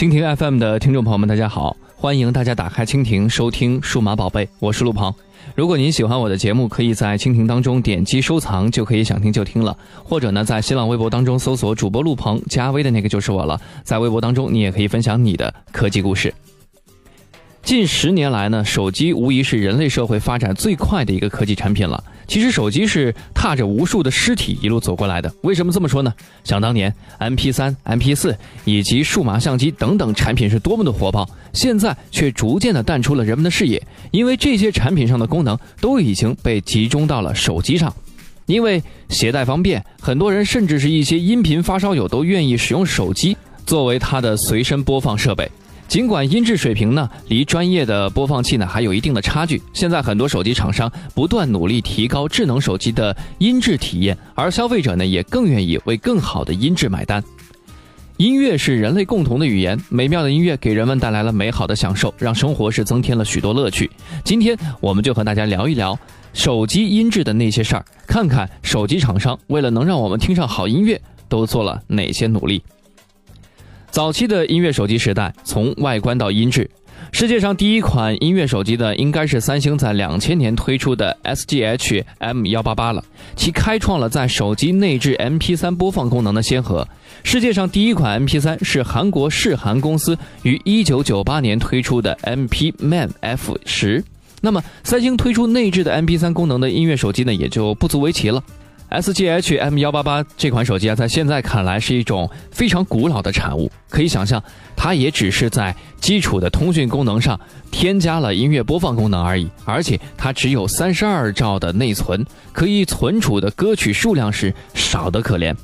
蜻蜓 FM 的听众朋友们，大家好！欢迎大家打开蜻蜓收听《数码宝贝》，我是陆鹏。如果您喜欢我的节目，可以在蜻蜓当中点击收藏，就可以想听就听了。或者呢，在新浪微博当中搜索主播陆鹏，加微的那个就是我了。在微博当中，你也可以分享你的科技故事。近十年来呢，手机无疑是人类社会发展最快的一个科技产品了。其实手机是踏着无数的尸体一路走过来的。为什么这么说呢？想当年，MP3、MP4 以及数码相机等等产品是多么的火爆，现在却逐渐的淡出了人们的视野，因为这些产品上的功能都已经被集中到了手机上。因为携带方便，很多人甚至是一些音频发烧友都愿意使用手机作为它的随身播放设备。尽管音质水平呢离专业的播放器呢还有一定的差距，现在很多手机厂商不断努力提高智能手机的音质体验，而消费者呢也更愿意为更好的音质买单。音乐是人类共同的语言，美妙的音乐给人们带来了美好的享受，让生活是增添了许多乐趣。今天我们就和大家聊一聊手机音质的那些事儿，看看手机厂商为了能让我们听上好音乐，都做了哪些努力。早期的音乐手机时代，从外观到音质，世界上第一款音乐手机呢，应该是三星在两千年推出的 SGH M 幺八八了。其开创了在手机内置 MP3 播放功能的先河。世界上第一款 MP3 是韩国世韩公司于一九九八年推出的 MP Man F 十。那么，三星推出内置的 MP3 功能的音乐手机呢，也就不足为奇了。SGH M 幺八八这款手机啊，在现在看来是一种非常古老的产物。可以想象，它也只是在基础的通讯功能上添加了音乐播放功能而已。而且它只有三十二兆的内存，可以存储的歌曲数量是少得可怜。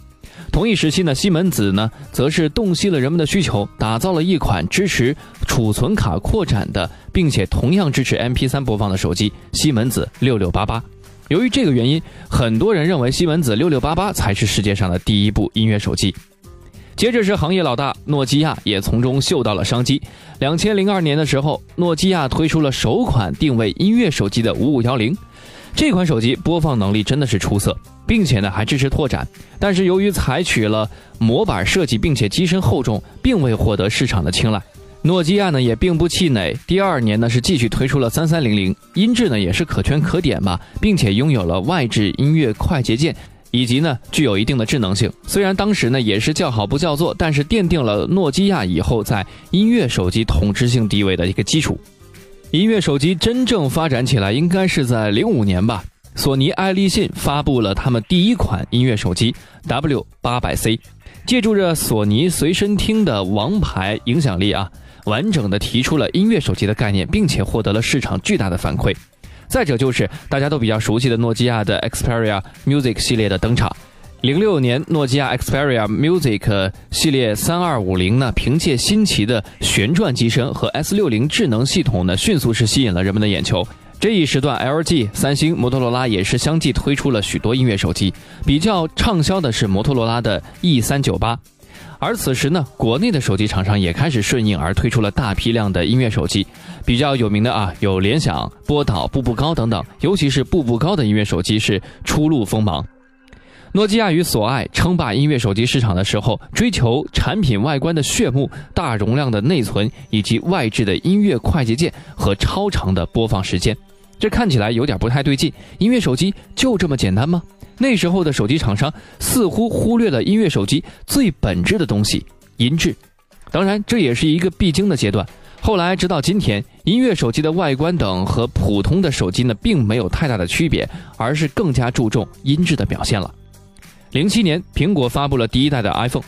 同一时期呢，西门子呢，则是洞悉了人们的需求，打造了一款支持储存卡扩展的，并且同样支持 MP3 播放的手机——西门子六六八八。由于这个原因，很多人认为西门子六六八八才是世界上的第一部音乐手机。接着是行业老大诺基亚也从中嗅到了商机。两千零二年的时候，诺基亚推出了首款定位音乐手机的五五幺零。这款手机播放能力真的是出色，并且呢还支持拓展。但是由于采取了模板设计，并且机身厚重，并未获得市场的青睐。诺基亚呢也并不气馁，第二年呢是继续推出了三三零零，音质呢也是可圈可点吧，并且拥有了外置音乐快捷键，以及呢具有一定的智能性。虽然当时呢也是叫好不叫座，但是奠定了诺基亚以后在音乐手机统治性地位的一个基础。音乐手机真正发展起来应该是在零五年吧，索尼爱立信发布了他们第一款音乐手机 W 八百 C，借助着索尼随身听的王牌影响力啊。完整的提出了音乐手机的概念，并且获得了市场巨大的反馈。再者就是大家都比较熟悉的诺基亚的 Xperia Music 系列的登场。零六年，诺基亚 Xperia Music 系列三二五零呢，凭借新奇的旋转机身和 S 六零智能系统呢，迅速是吸引了人们的眼球。这一时段，LG、三星、摩托罗拉也是相继推出了许多音乐手机。比较畅销的是摩托罗拉的 E 三九八。而此时呢，国内的手机厂商也开始顺应而推出了大批量的音乐手机，比较有名的啊有联想、波导、步步高等等，尤其是步步高的音乐手机是初露锋芒。诺基亚与索爱称霸音乐手机市场的时候，追求产品外观的炫目、大容量的内存以及外置的音乐快捷键和超长的播放时间，这看起来有点不太对劲。音乐手机就这么简单吗？那时候的手机厂商似乎忽略了音乐手机最本质的东西——音质。当然，这也是一个必经的阶段。后来，直到今天，音乐手机的外观等和普通的手机呢，并没有太大的区别，而是更加注重音质的表现了。零七年，苹果发布了第一代的 iPhone，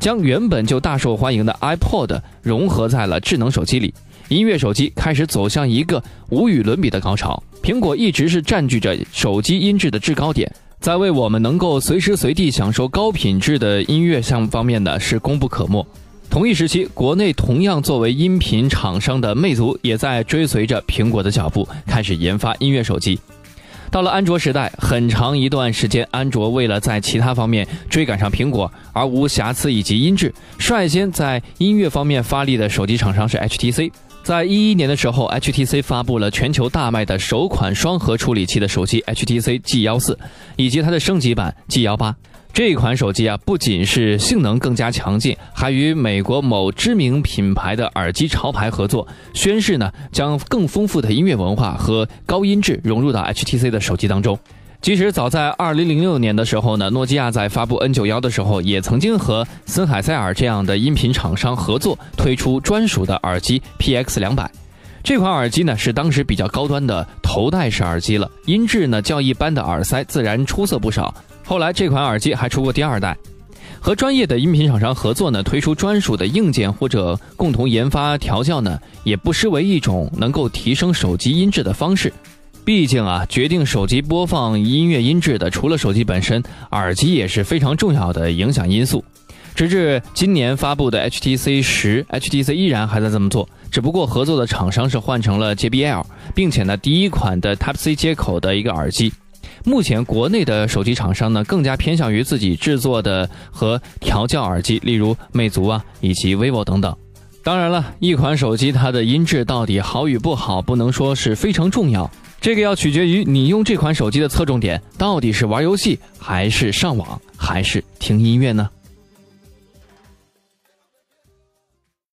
将原本就大受欢迎的 iPod 融合在了智能手机里，音乐手机开始走向一个无与伦比的高潮。苹果一直是占据着手机音质的制高点。在为我们能够随时随地享受高品质的音乐项目方面呢，是功不可没。同一时期，国内同样作为音频厂商的魅族，也在追随着苹果的脚步，开始研发音乐手机。到了安卓时代，很长一段时间，安卓为了在其他方面追赶上苹果而无瑕疵以及音质，率先在音乐方面发力的手机厂商是 HTC。在一一年的时候，HTC 发布了全球大卖的首款双核处理器的手机 HTC G 幺四，以及它的升级版 G 幺八。这款手机啊，不仅是性能更加强劲，还与美国某知名品牌的耳机潮牌合作，宣誓呢将更丰富的音乐文化和高音质融入到 HTC 的手机当中。其实早在2006年的时候呢，诺基亚在发布 N91 的时候，也曾经和森海塞尔这样的音频厂商合作，推出专属的耳机 PX200。这款耳机呢是当时比较高端的头戴式耳机了，音质呢较一般的耳塞自然出色不少。后来这款耳机还出过第二代，和专业的音频厂商合作呢，推出专属的硬件或者共同研发调教呢，也不失为一种能够提升手机音质的方式。毕竟啊，决定手机播放音乐音质的，除了手机本身，耳机也是非常重要的影响因素。直至今年发布的 HTC 十，HTC 依然还在这么做，只不过合作的厂商是换成了 JBL，并且呢，第一款的 Type C 接口的一个耳机。目前国内的手机厂商呢，更加偏向于自己制作的和调教耳机，例如魅族啊，以及 vivo 等等。当然了，一款手机它的音质到底好与不好，不能说是非常重要，这个要取决于你用这款手机的侧重点到底是玩游戏，还是上网，还是听音乐呢？